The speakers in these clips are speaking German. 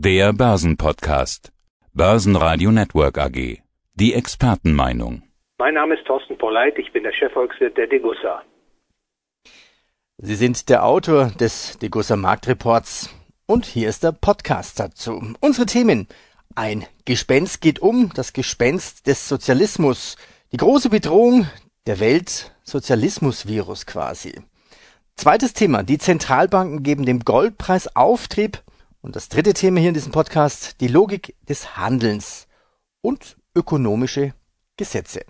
Der Börsenpodcast. Börsenradio Network AG. Die Expertenmeinung. Mein Name ist Thorsten Polleit, ich bin der Chefvolkswirt der Degussa. Sie sind der Autor des Degussa Marktreports und hier ist der Podcast dazu. Unsere Themen. Ein Gespenst geht um, das Gespenst des Sozialismus. Die große Bedrohung der Welt, Sozialismusvirus quasi. Zweites Thema. Die Zentralbanken geben dem Goldpreis Auftrieb. Und das dritte Thema hier in diesem Podcast. Die Logik des Handelns und ökonomische Gesetze.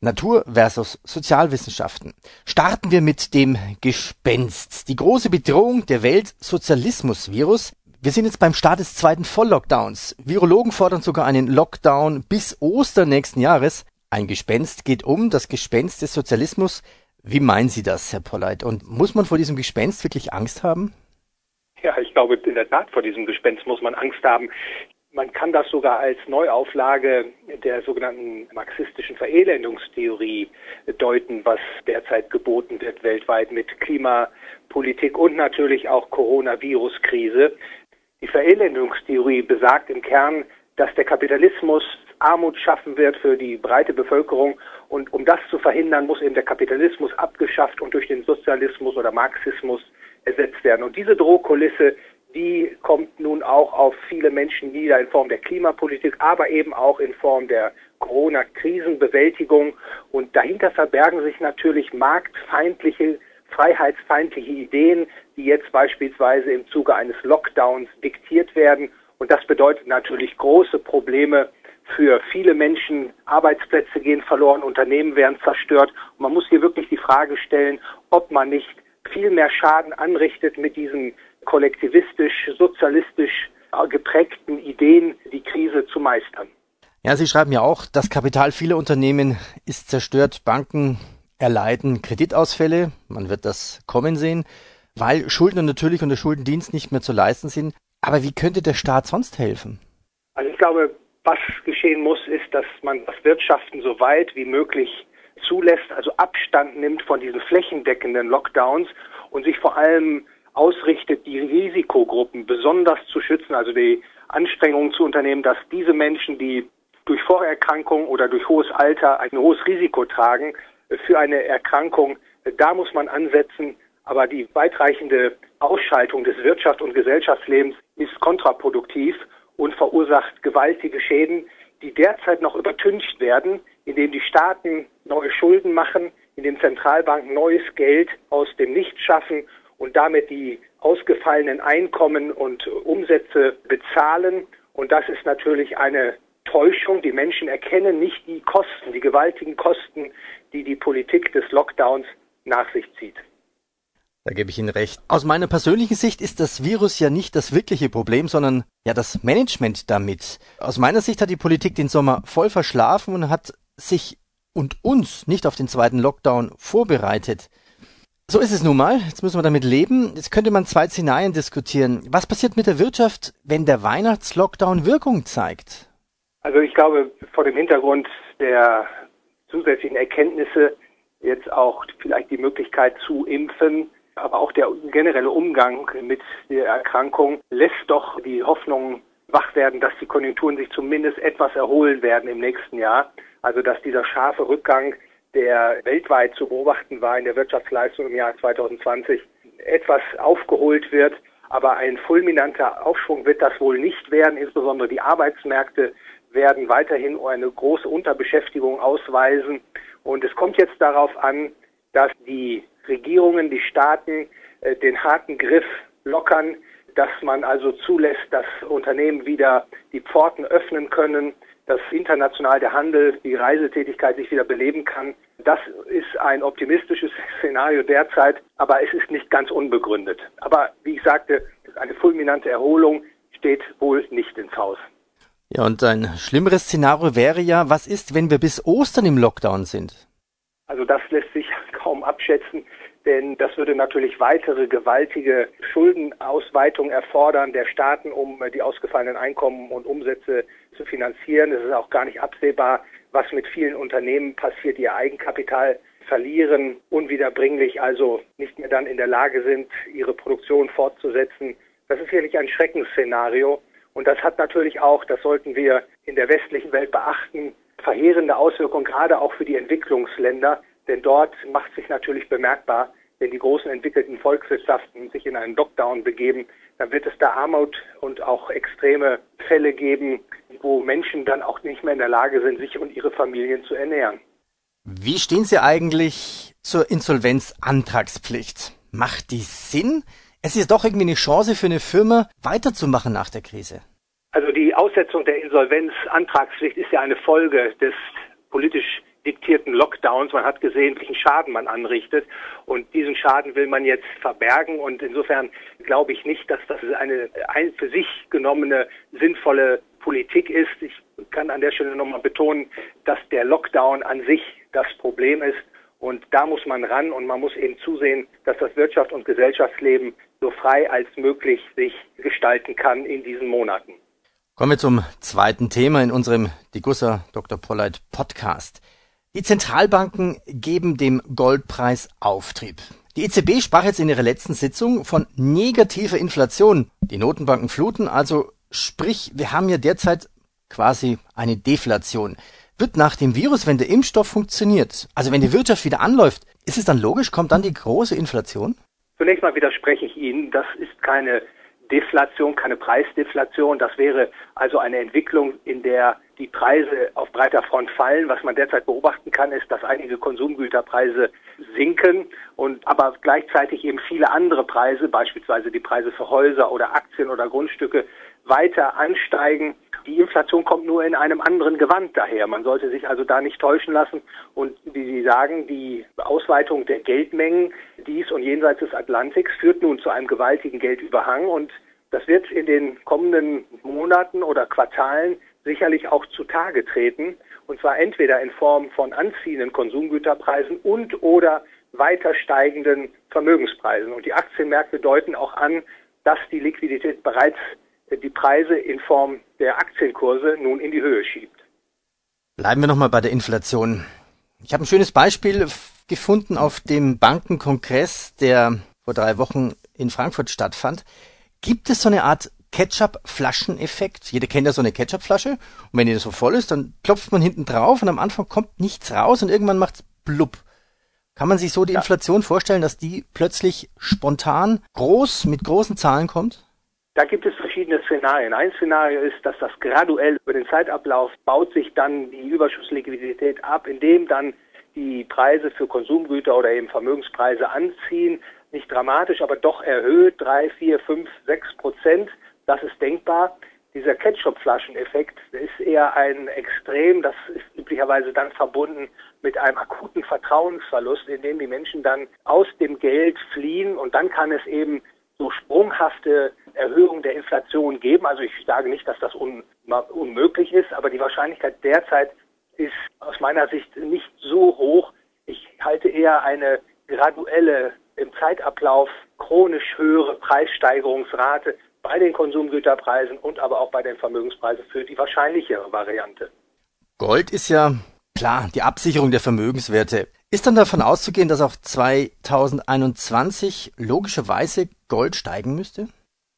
Natur versus Sozialwissenschaften. Starten wir mit dem Gespenst. Die große Bedrohung der Welt Sozialismusvirus. Wir sind jetzt beim Start des zweiten Volllockdowns. Virologen fordern sogar einen Lockdown bis Ostern nächsten Jahres. Ein Gespenst geht um, das Gespenst des Sozialismus. Wie meinen Sie das, Herr Polleit? Und muss man vor diesem Gespenst wirklich Angst haben? Ja, ich glaube, in der Tat vor diesem Gespenst muss man Angst haben. Man kann das sogar als Neuauflage der sogenannten marxistischen Verelendungstheorie deuten, was derzeit geboten wird weltweit mit Klimapolitik und natürlich auch Coronavirus-Krise. Die Verelendungstheorie besagt im Kern, dass der Kapitalismus Armut schaffen wird für die breite Bevölkerung. Und um das zu verhindern, muss eben der Kapitalismus abgeschafft und durch den Sozialismus oder Marxismus ersetzt werden. Und diese Drohkulisse, die kommt nun auch auf viele Menschen nieder in Form der Klimapolitik, aber eben auch in Form der Corona-Krisenbewältigung. Und dahinter verbergen sich natürlich marktfeindliche, freiheitsfeindliche Ideen, die jetzt beispielsweise im Zuge eines Lockdowns diktiert werden. Und das bedeutet natürlich große Probleme für viele Menschen. Arbeitsplätze gehen verloren, Unternehmen werden zerstört. Und man muss hier wirklich die Frage stellen, ob man nicht viel mehr Schaden anrichtet mit diesen kollektivistisch, sozialistisch geprägten Ideen, die Krise zu meistern. Ja, Sie schreiben ja auch, das Kapital vieler Unternehmen ist zerstört. Banken erleiden Kreditausfälle. Man wird das kommen sehen, weil Schuldner natürlich und der Schuldendienst nicht mehr zu leisten sind. Aber wie könnte der Staat sonst helfen? Also ich glaube, was geschehen muss, ist, dass man das Wirtschaften so weit wie möglich zulässt, also Abstand nimmt von diesen flächendeckenden Lockdowns und sich vor allem ausrichtet, die Risikogruppen besonders zu schützen, also die Anstrengungen zu unternehmen, dass diese Menschen, die durch Vorerkrankung oder durch hohes Alter ein hohes Risiko tragen für eine Erkrankung, da muss man ansetzen. Aber die weitreichende Ausschaltung des Wirtschafts- und Gesellschaftslebens ist kontraproduktiv und verursacht gewaltige Schäden, die derzeit noch übertüncht werden, indem die Staaten neue Schulden machen, indem Zentralbanken neues Geld aus dem Nichts schaffen und damit die ausgefallenen Einkommen und Umsätze bezahlen. Und das ist natürlich eine Täuschung. Die Menschen erkennen nicht die Kosten, die gewaltigen Kosten, die die Politik des Lockdowns nach sich zieht. Da gebe ich Ihnen recht. Aus meiner persönlichen Sicht ist das Virus ja nicht das wirkliche Problem, sondern ja das Management damit. Aus meiner Sicht hat die Politik den Sommer voll verschlafen und hat sich und uns nicht auf den zweiten Lockdown vorbereitet. So ist es nun mal. Jetzt müssen wir damit leben. Jetzt könnte man zwei Szenarien diskutieren. Was passiert mit der Wirtschaft, wenn der Weihnachtslockdown Wirkung zeigt? Also ich glaube, vor dem Hintergrund der zusätzlichen Erkenntnisse jetzt auch vielleicht die Möglichkeit zu impfen, aber auch der generelle Umgang mit der Erkrankung lässt doch die Hoffnung wach werden, dass die Konjunkturen sich zumindest etwas erholen werden im nächsten Jahr. Also dass dieser scharfe Rückgang, der weltweit zu beobachten war in der Wirtschaftsleistung im Jahr 2020, etwas aufgeholt wird. Aber ein fulminanter Aufschwung wird das wohl nicht werden. Insbesondere die Arbeitsmärkte werden weiterhin eine große Unterbeschäftigung ausweisen. Und es kommt jetzt darauf an, dass die Regierungen, die Staaten äh, den harten Griff lockern, dass man also zulässt, dass Unternehmen wieder die Pforten öffnen können, dass international der Handel, die Reisetätigkeit sich wieder beleben kann. Das ist ein optimistisches Szenario derzeit, aber es ist nicht ganz unbegründet. Aber wie ich sagte, eine fulminante Erholung steht wohl nicht ins Haus. Ja, und ein schlimmeres Szenario wäre ja, was ist, wenn wir bis Ostern im Lockdown sind? Also das lässt sich kaum abschätzen, denn das würde natürlich weitere gewaltige Schuldenausweitung erfordern der Staaten, um die ausgefallenen Einkommen und Umsätze zu finanzieren. Es ist auch gar nicht absehbar, was mit vielen Unternehmen passiert, die ihr Eigenkapital verlieren, unwiederbringlich also nicht mehr dann in der Lage sind, ihre Produktion fortzusetzen. Das ist sicherlich ein Schreckensszenario. Und das hat natürlich auch, das sollten wir in der westlichen Welt beachten, verheerende Auswirkungen, gerade auch für die Entwicklungsländer. Denn dort macht sich natürlich bemerkbar, wenn die großen entwickelten Volkswirtschaften sich in einen Lockdown begeben, dann wird es da Armut und auch extreme Fälle geben, wo Menschen dann auch nicht mehr in der Lage sind, sich und ihre Familien zu ernähren. Wie stehen Sie eigentlich zur Insolvenzantragspflicht? Macht die Sinn? Es ist doch irgendwie eine Chance für eine Firma, weiterzumachen nach der Krise. Also die Aussetzung der Insolvenzantragspflicht ist ja eine Folge des politisch diktierten Lockdowns. Man hat gesehen, welchen Schaden man anrichtet. Und diesen Schaden will man jetzt verbergen. Und insofern glaube ich nicht, dass das eine ein für sich genommene sinnvolle Politik ist. Ich kann an der Stelle nochmal betonen, dass der Lockdown an sich das Problem ist. Und da muss man ran und man muss eben zusehen, dass das Wirtschaft und Gesellschaftsleben so frei als möglich sich gestalten kann in diesen Monaten. Kommen wir zum zweiten Thema in unserem Degussa Dr. Polleit Podcast. Die Zentralbanken geben dem Goldpreis Auftrieb. Die EZB sprach jetzt in ihrer letzten Sitzung von negativer Inflation. Die Notenbanken fluten, also sprich, wir haben ja derzeit quasi eine Deflation. Wird nach dem Virus, wenn der Impfstoff funktioniert, also wenn die Wirtschaft wieder anläuft, ist es dann logisch, kommt dann die große Inflation? Zunächst mal widerspreche ich Ihnen, das ist keine Deflation, keine Preisdeflation. Das wäre also eine Entwicklung, in der die Preise auf breiter Front fallen. Was man derzeit beobachten kann, ist, dass einige Konsumgüterpreise sinken und aber gleichzeitig eben viele andere Preise, beispielsweise die Preise für Häuser oder Aktien oder Grundstücke, weiter ansteigen. Die Inflation kommt nur in einem anderen Gewand daher. Man sollte sich also da nicht täuschen lassen. Und wie Sie sagen, die Ausweitung der Geldmengen dies und jenseits des Atlantiks führt nun zu einem gewaltigen Geldüberhang. Und das wird in den kommenden Monaten oder Quartalen sicherlich auch zutage treten. Und zwar entweder in Form von anziehenden Konsumgüterpreisen und oder weiter steigenden Vermögenspreisen. Und die Aktienmärkte deuten auch an, dass die Liquidität bereits die Preise in Form der Aktienkurse nun in die Höhe schiebt. Bleiben wir nochmal bei der Inflation. Ich habe ein schönes Beispiel gefunden auf dem Bankenkongress, der vor drei Wochen in Frankfurt stattfand. Gibt es so eine Art Ketchup-Flascheneffekt? Jeder kennt ja so eine Ketchup-Flasche. Und wenn die so voll ist, dann klopft man hinten drauf und am Anfang kommt nichts raus und irgendwann macht's blub. Kann man sich so die ja. Inflation vorstellen, dass die plötzlich spontan groß mit großen Zahlen kommt? Da gibt es verschiedene Szenarien. Ein Szenario ist, dass das graduell über den Zeitablauf baut sich dann die Überschussliquidität ab, indem dann die Preise für Konsumgüter oder eben Vermögenspreise anziehen. Nicht dramatisch, aber doch erhöht, drei, vier, fünf, sechs Prozent. Das ist denkbar. Dieser Ketchup-Flaschen-Effekt ist eher ein Extrem. Das ist üblicherweise dann verbunden mit einem akuten Vertrauensverlust, in dem die Menschen dann aus dem Geld fliehen und dann kann es eben so sprunghafte Erhöhung der Inflation geben. Also ich sage nicht, dass das un unmöglich ist, aber die Wahrscheinlichkeit derzeit ist aus meiner Sicht nicht so hoch. Ich halte eher eine graduelle im Zeitablauf chronisch höhere Preissteigerungsrate bei den Konsumgüterpreisen und aber auch bei den Vermögenspreisen für die wahrscheinlichere Variante. Gold ist ja klar die Absicherung der Vermögenswerte. Ist dann davon auszugehen, dass auch 2021 logischerweise Gold steigen müsste?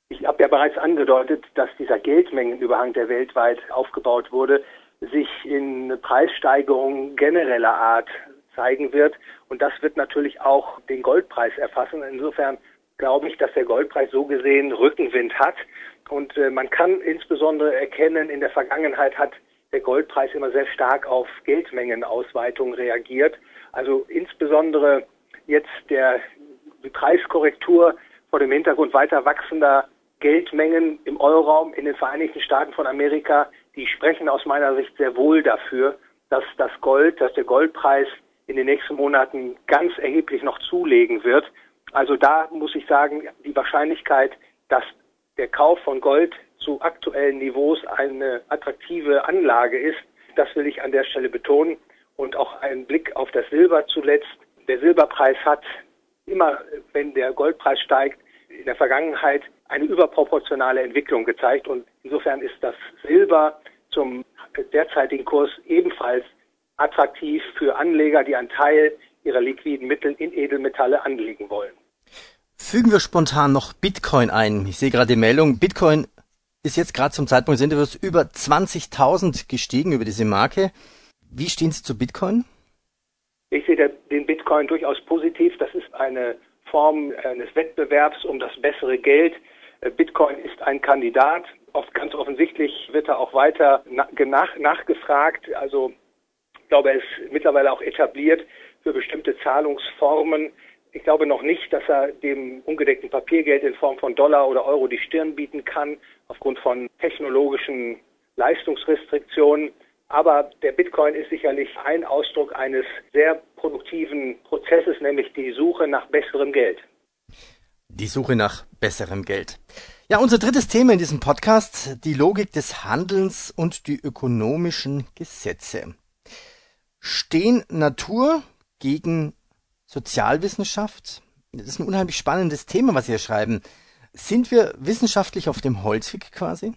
Ich habe ja bereits angedeutet, dass dieser Geldmengenüberhang, der weltweit aufgebaut wurde, sich in Preissteigerungen genereller Art zeigen wird. Und das wird natürlich auch den Goldpreis erfassen. Insofern glaube ich, dass der Goldpreis so gesehen Rückenwind hat. Und äh, man kann insbesondere erkennen, in der Vergangenheit hat der Goldpreis immer sehr stark auf Geldmengenausweitung reagiert. Also insbesondere jetzt der die Preiskorrektur vor dem Hintergrund weiter wachsender Geldmengen im Euroraum in den Vereinigten Staaten von Amerika, die sprechen aus meiner Sicht sehr wohl dafür, dass das Gold, dass der Goldpreis in den nächsten Monaten ganz erheblich noch zulegen wird. Also da muss ich sagen, die Wahrscheinlichkeit, dass der Kauf von Gold zu aktuellen Niveaus eine attraktive Anlage ist, das will ich an der Stelle betonen und auch einen Blick auf das Silber zuletzt. Der Silberpreis hat immer, wenn der Goldpreis steigt, in der Vergangenheit eine überproportionale Entwicklung gezeigt und insofern ist das Silber zum derzeitigen Kurs ebenfalls attraktiv für Anleger, die einen Teil ihrer liquiden Mittel in Edelmetalle anlegen wollen. Fügen wir spontan noch Bitcoin ein. Ich sehe gerade die Meldung, Bitcoin ist jetzt gerade zum Zeitpunkt des Interviews über 20.000 gestiegen über diese Marke. Wie stehen Sie zu Bitcoin? Ich sehe den Bitcoin durchaus positiv. Das ist eine Form eines Wettbewerbs um das bessere Geld. Bitcoin ist ein Kandidat. Oft ganz offensichtlich wird er auch weiter nach, nachgefragt. Also ich glaube, er ist mittlerweile auch etabliert für bestimmte Zahlungsformen. Ich glaube noch nicht, dass er dem ungedeckten Papiergeld in Form von Dollar oder Euro die Stirn bieten kann, aufgrund von technologischen Leistungsrestriktionen. Aber der Bitcoin ist sicherlich ein Ausdruck eines sehr produktiven Prozesses, nämlich die Suche nach besserem Geld. Die Suche nach besserem Geld. Ja, unser drittes Thema in diesem Podcast, die Logik des Handelns und die ökonomischen Gesetze. Stehen Natur gegen Sozialwissenschaft? Das ist ein unheimlich spannendes Thema, was Sie hier schreiben. Sind wir wissenschaftlich auf dem Holzweg quasi?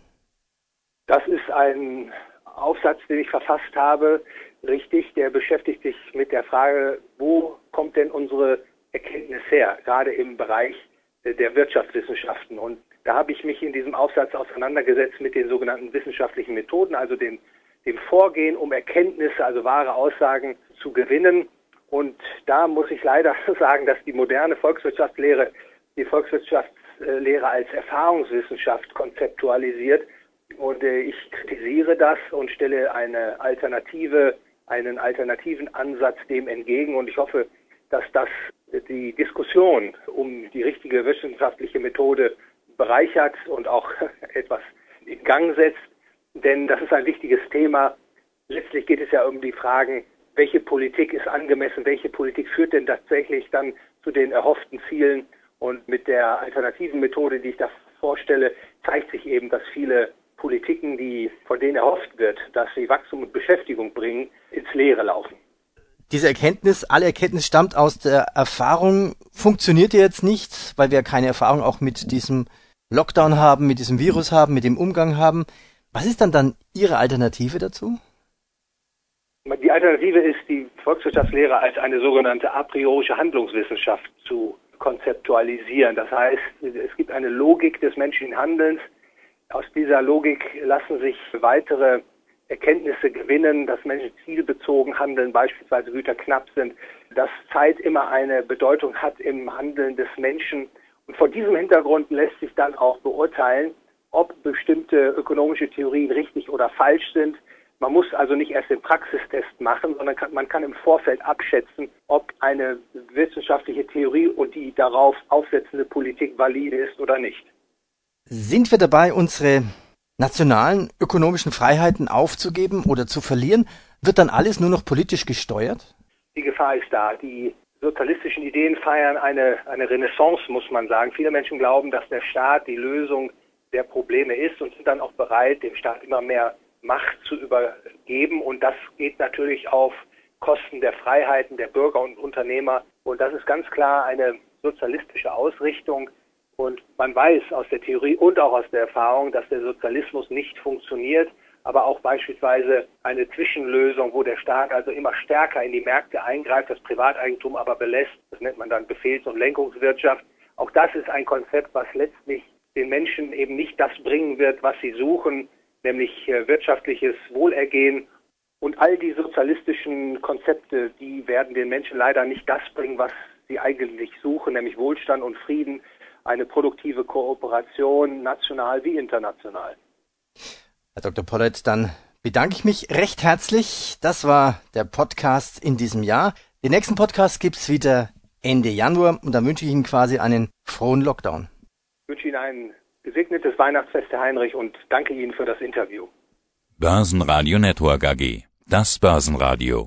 Das ist ein Aufsatz, den ich verfasst habe, richtig, der beschäftigt sich mit der Frage, wo kommt denn unsere Erkenntnis her, gerade im Bereich der Wirtschaftswissenschaften. Und da habe ich mich in diesem Aufsatz auseinandergesetzt mit den sogenannten wissenschaftlichen Methoden, also dem, dem Vorgehen, um Erkenntnisse, also wahre Aussagen zu gewinnen. Und da muss ich leider sagen, dass die moderne Volkswirtschaftslehre die Volkswirtschaftslehre als Erfahrungswissenschaft konzeptualisiert und äh, ich kritisiere das und stelle eine Alternative, einen alternativen Ansatz dem entgegen. Und ich hoffe, dass das die Diskussion um die richtige wissenschaftliche Methode bereichert und auch etwas in Gang setzt. Denn das ist ein wichtiges Thema. Letztlich geht es ja um die Fragen, welche Politik ist angemessen, welche Politik führt denn tatsächlich dann zu den erhofften Zielen. Und mit der alternativen Methode, die ich da vorstelle, zeigt sich eben, dass viele Politiken, die, von denen erhofft wird, dass sie Wachstum und Beschäftigung bringen, ins Leere laufen. Diese Erkenntnis, alle Erkenntnis stammt aus der Erfahrung, funktioniert jetzt nicht, weil wir keine Erfahrung auch mit diesem Lockdown haben, mit diesem Virus haben, mit dem Umgang haben. Was ist dann dann Ihre Alternative dazu? Die Alternative ist, die Volkswirtschaftslehre als eine sogenannte a priorische Handlungswissenschaft zu konzeptualisieren. Das heißt, es gibt eine Logik des menschlichen Handelns, aus dieser Logik lassen sich weitere Erkenntnisse gewinnen, dass Menschen zielbezogen handeln, beispielsweise Güter knapp sind, dass Zeit immer eine Bedeutung hat im Handeln des Menschen. Und vor diesem Hintergrund lässt sich dann auch beurteilen, ob bestimmte ökonomische Theorien richtig oder falsch sind. Man muss also nicht erst den Praxistest machen, sondern kann, man kann im Vorfeld abschätzen, ob eine wissenschaftliche Theorie und die darauf aufsetzende Politik valide ist oder nicht. Sind wir dabei, unsere nationalen ökonomischen Freiheiten aufzugeben oder zu verlieren? Wird dann alles nur noch politisch gesteuert? Die Gefahr ist da. Die sozialistischen Ideen feiern eine, eine Renaissance, muss man sagen. Viele Menschen glauben, dass der Staat die Lösung der Probleme ist und sind dann auch bereit, dem Staat immer mehr Macht zu übergeben. Und das geht natürlich auf Kosten der Freiheiten der Bürger und Unternehmer. Und das ist ganz klar eine sozialistische Ausrichtung. Und man weiß aus der Theorie und auch aus der Erfahrung, dass der Sozialismus nicht funktioniert, aber auch beispielsweise eine Zwischenlösung, wo der Staat also immer stärker in die Märkte eingreift, das Privateigentum aber belässt, das nennt man dann Befehls- und Lenkungswirtschaft. Auch das ist ein Konzept, was letztlich den Menschen eben nicht das bringen wird, was sie suchen, nämlich äh, wirtschaftliches Wohlergehen. Und all die sozialistischen Konzepte, die werden den Menschen leider nicht das bringen, was sie eigentlich suchen, nämlich Wohlstand und Frieden eine produktive Kooperation national wie international. Herr Dr. Pollett, dann bedanke ich mich recht herzlich. Das war der Podcast in diesem Jahr. Den nächsten Podcast gibt es wieder Ende Januar und dann wünsche ich Ihnen quasi einen frohen Lockdown. Ich wünsche Ihnen ein gesegnetes Weihnachtsfest, Herr Heinrich, und danke Ihnen für das Interview. Börsenradio Network AG. Das Börsenradio.